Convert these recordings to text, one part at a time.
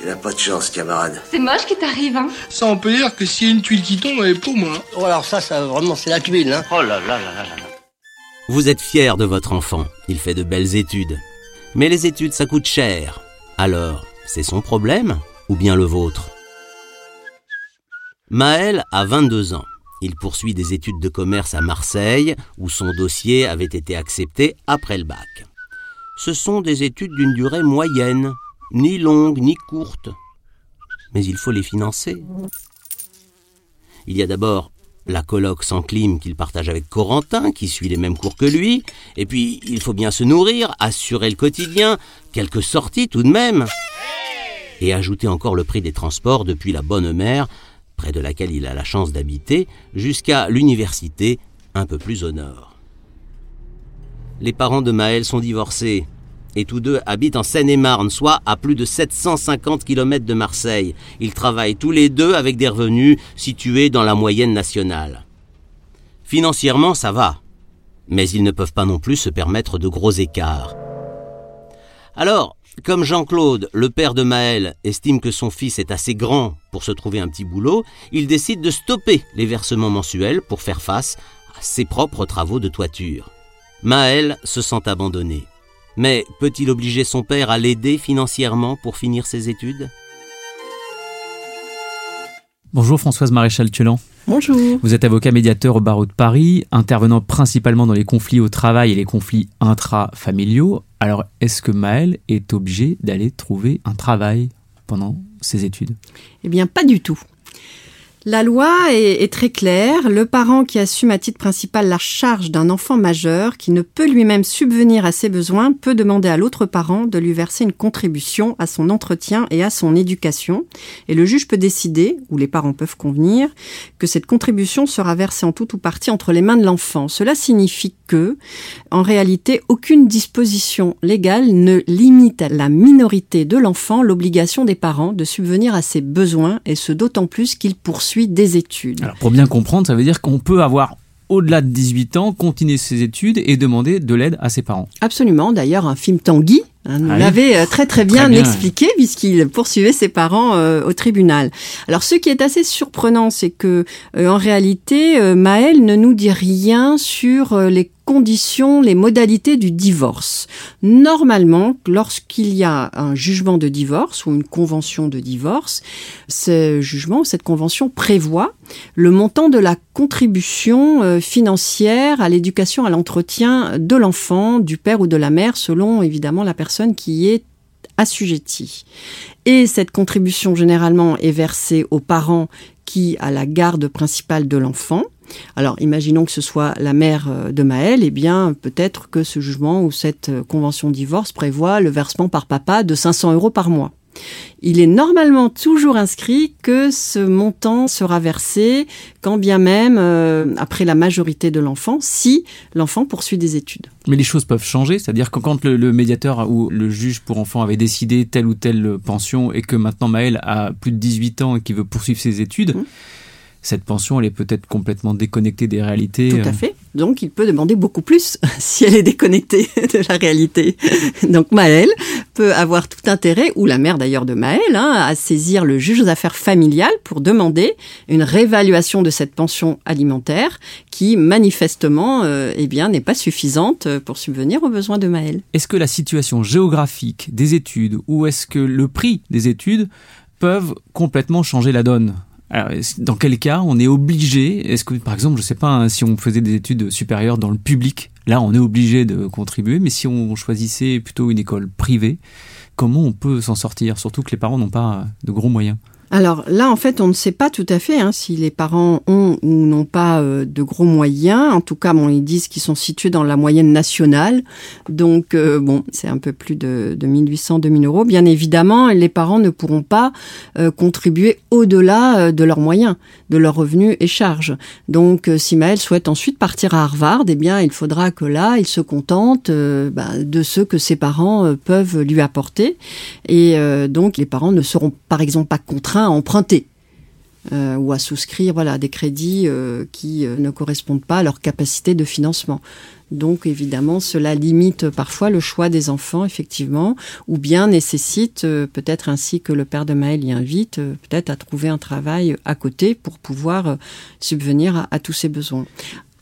Tu n'as pas de chance, camarade. C'est moche qui t'arrive, hein Ça, on peut dire que s'il y a une tuile qui tombe, elle est pour moi. Oh, alors ça, ça vraiment, c'est la tuile, hein. Oh là là là là là là. Vous êtes fier de votre enfant, il fait de belles études. Mais les études, ça coûte cher. Alors, c'est son problème ou bien le vôtre? Maël a 22 ans. Il poursuit des études de commerce à Marseille, où son dossier avait été accepté après le bac. Ce sont des études d'une durée moyenne, ni longue ni courte. Mais il faut les financer. Il y a d'abord la colloque sans clim qu'il partage avec Corentin, qui suit les mêmes cours que lui, et puis il faut bien se nourrir, assurer le quotidien, quelques sorties tout de même, et ajouter encore le prix des transports depuis la Bonne Mère, près de laquelle il a la chance d'habiter, jusqu'à l'université, un peu plus au nord. Les parents de Maël sont divorcés, et tous deux habitent en Seine-et-Marne, soit à plus de 750 km de Marseille. Ils travaillent tous les deux avec des revenus situés dans la moyenne nationale. Financièrement, ça va, mais ils ne peuvent pas non plus se permettre de gros écarts. Alors, comme Jean-Claude, le père de Maël, estime que son fils est assez grand pour se trouver un petit boulot, il décide de stopper les versements mensuels pour faire face à ses propres travaux de toiture. Maël se sent abandonné. Mais peut-il obliger son père à l'aider financièrement pour finir ses études? Bonjour Françoise Maréchal-Tulan. Bonjour. Vous êtes avocat médiateur au barreau de Paris, intervenant principalement dans les conflits au travail et les conflits intrafamiliaux. Alors, est-ce que Maël est obligé d'aller trouver un travail pendant ses études? Eh bien, pas du tout. La loi est, très claire. Le parent qui assume à titre principal la charge d'un enfant majeur qui ne peut lui-même subvenir à ses besoins peut demander à l'autre parent de lui verser une contribution à son entretien et à son éducation. Et le juge peut décider, ou les parents peuvent convenir, que cette contribution sera versée en tout ou partie entre les mains de l'enfant. Cela signifie que, en réalité, aucune disposition légale ne limite à la minorité de l'enfant l'obligation des parents de subvenir à ses besoins, et ce d'autant plus qu'il poursuit des études. Alors pour bien comprendre, ça veut dire qu'on peut avoir au-delà de 18 ans, continuer ses études et demander de l'aide à ses parents. Absolument. D'ailleurs, un film Tanguy hein, nous Ah oui. l'avait euh, très très bien, Très bien, expliqué puisqu'il poursuivait ses parents euh, au tribunal. Alors, ce qui est assez surprenant, c'est que euh, en réalité, euh, Maël ne nous dit rien sur les les modalités du divorce. Normalement, lorsqu'il y a un jugement de divorce ou une convention de divorce, ce jugement ou cette convention prévoit le montant de la contribution euh, financière à l'éducation, à l'entretien de l'enfant, du père ou de la mère, selon évidemment la personne qui est assujettie. Et cette contribution généralement est versée aux parents qui a la garde principale de l'enfant. Alors, imaginons que ce soit la mère euh, de Maël, eh bien, peut-être que ce jugement ou cette euh, convention divorce prévoit le versement par papa de 500 euros par mois. Il est normalement toujours inscrit que ce montant sera versé quand bien même euh, après la majorité de l'enfant, si l'enfant poursuit des études. Mais les choses peuvent changer, c'est-à-dire que quand le, le médiateur ou le juge pour enfants avait décidé telle ou telle pension et que maintenant Maël a plus de 18 ans et qu'il veut poursuivre ses études, Mhm. Cette pension elle est peut-être complètement déconnectée des réalités. Tout euh, à fait. Donc, il peut demander beaucoup plus si elle est déconnectée de la réalité. Donc, Maël peut avoir tout intérêt, ou la mère d'ailleurs de Maël, hein, à saisir le juge aux affaires familiales pour demander une réévaluation de cette pension alimentaire qui, manifestement, euh, eh bien, n'est pas suffisante pour subvenir aux besoins de Maël. Est-ce que la situation géographique des études ou est-ce que le prix des études peuvent complètement changer la donne? Alors, dans quel cas on est obligé Est-ce que, par exemple, je sais pas, hein, si on faisait des études supérieures dans le public, là, on est obligé de contribuer, mais si on choisissait plutôt une école privée, comment on peut s'en sortir? Surtout que les parents n'ont pas de gros moyens. Alors là, en fait, on ne sait pas tout à fait hein, si les parents ont ou n'ont pas euh, de gros moyens. En tout cas, bon, ils disent qu'ils sont situés dans la moyenne nationale. Donc, euh, bon, c'est un peu plus de, de 1800-2000 euros. Bien évidemment, les parents ne pourront pas euh, contribuer au-delà de leurs moyens, de leurs revenus et charges. Donc, si Maël souhaite ensuite partir à Harvard, eh bien, il faudra que là, il se contente bah, de ce que ses parents peuvent lui apporter. Et donc, les parents ne seront, par exemple, pas contraints à emprunter. Euh, ou à souscrire voilà des crédits euh, qui euh, ne correspondent pas à leur capacité de financement. Donc évidemment, cela limite parfois le choix des enfants, effectivement, ou bien nécessite peut-être ainsi que le père de Maël y invite, peut-être à trouver un travail à côté pour pouvoir subvenir à, tous ses besoins.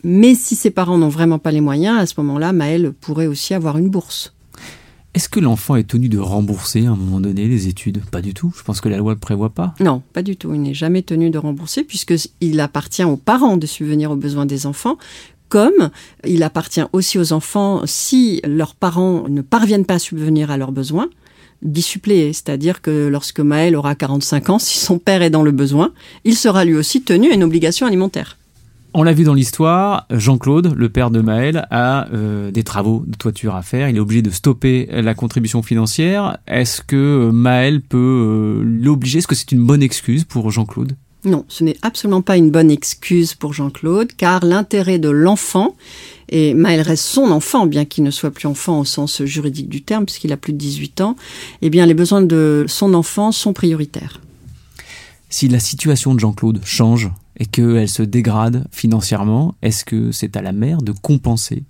Mais si ses parents n'ont vraiment pas les moyens, à ce moment-là, Maël pourrait aussi avoir une bourse. Est-ce que l'enfant est tenu de rembourser à un moment donné les études? Pas du tout. Je pense que la loi ne prévoit pas. Non, pas du tout. Il n'est jamais tenu de rembourser puisqu'il appartient aux parents de subvenir aux besoins des enfants comme il appartient aussi aux enfants si leurs parents ne parviennent pas à subvenir à leurs besoins d'y suppléer. C'est-à-dire que lorsque Maël aura 45 ans, si son père est dans le besoin, il sera lui aussi tenu à une obligation alimentaire. On l'a vu dans l'histoire, Jean-Claude, le père de Maël, a euh, des travaux de toiture à faire. Il est obligé de stopper la contribution financière. Est-ce que Maël peut euh, l'obliger? Est-ce que c'est une bonne excuse pour Jean-Claude? Non, ce n'est absolument pas une bonne excuse pour Jean-Claude, car l'intérêt de l'enfant, et Maël reste son enfant, bien qu'il ne soit plus enfant au sens juridique du terme, puisqu'il a plus de 18 ans, eh bien les besoins de son enfant sont prioritaires. Si la situation de Jean-Claude change et qu'elle se dégrade financièrement, est-ce que c'est à la mère de compenser?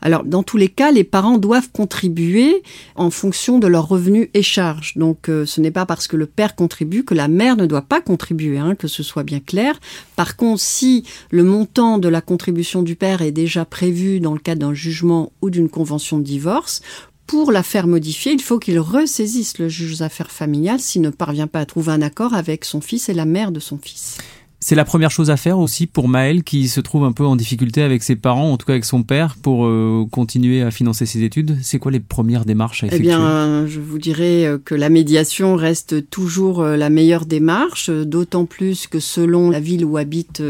Alors, dans tous les cas, les parents doivent contribuer en fonction de leurs revenus et charges. Donc, euh, ce n'est pas parce que le père contribue que la mère ne doit pas contribuer, hein, que ce soit bien clair. Par contre, si le montant de la contribution du père est déjà prévu dans le cadre d'un jugement ou d'une convention de divorce, pour la faire modifier, il faut qu'il ressaisisse le juge aux affaires familiales s'il ne parvient pas à trouver un accord avec son fils et la mère de son fils. C'est la première chose à faire aussi pour Maël qui se trouve un peu en difficulté avec ses parents, en tout cas avec son père, pour euh, continuer à financer ses études. C'est quoi les premières démarches à effectuer Eh bien, je vous dirais euh, que la médiation reste toujours euh, la meilleure démarche, d'autant plus que selon la ville où habite,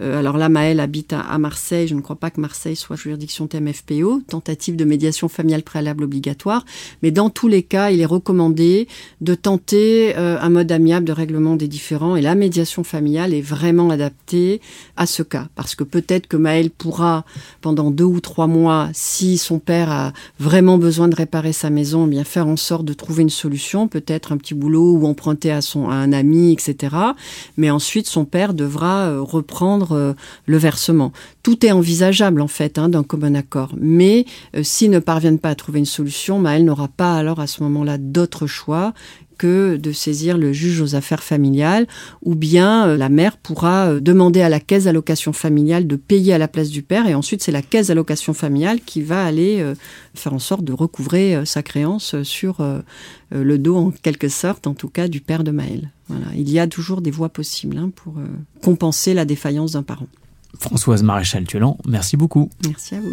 alors là Maël habite à, Marseille, je ne crois pas que Marseille soit juridiction TMFPO, tentative de médiation familiale préalable obligatoire, mais dans tous les cas, il est recommandé de tenter un mode amiable de règlement des différends et la médiation familiale est vraiment adapté à ce cas. Parce que peut-être que Maël pourra, pendant deux ou trois mois, si son père a vraiment besoin de réparer sa maison, eh bien faire en sorte de trouver une solution, peut-être un petit boulot ou emprunter à, son, à un ami, etc. Mais ensuite, son père devra euh, reprendre euh, le versement. Tout est envisageable, en fait, hein, d'un commun accord. Mais euh, s'ils ne parviennent pas à trouver une solution, Maël n'aura pas alors à ce moment-là d'autre choix que de saisir le juge aux affaires familiales, ou bien euh, la mère pourra euh, demander à la caisse d'allocation familiale de payer à la place du père, et ensuite c'est la caisse d'allocation familiale qui va aller euh, faire en sorte de recouvrer sa créance sur le dos, en quelque sorte, en tout cas, du père de Maël. Voilà. Il y a toujours des voies possibles hein, pour compenser la défaillance d'un parent. Françoise Maréchal-Tuelan, merci beaucoup. Merci à vous.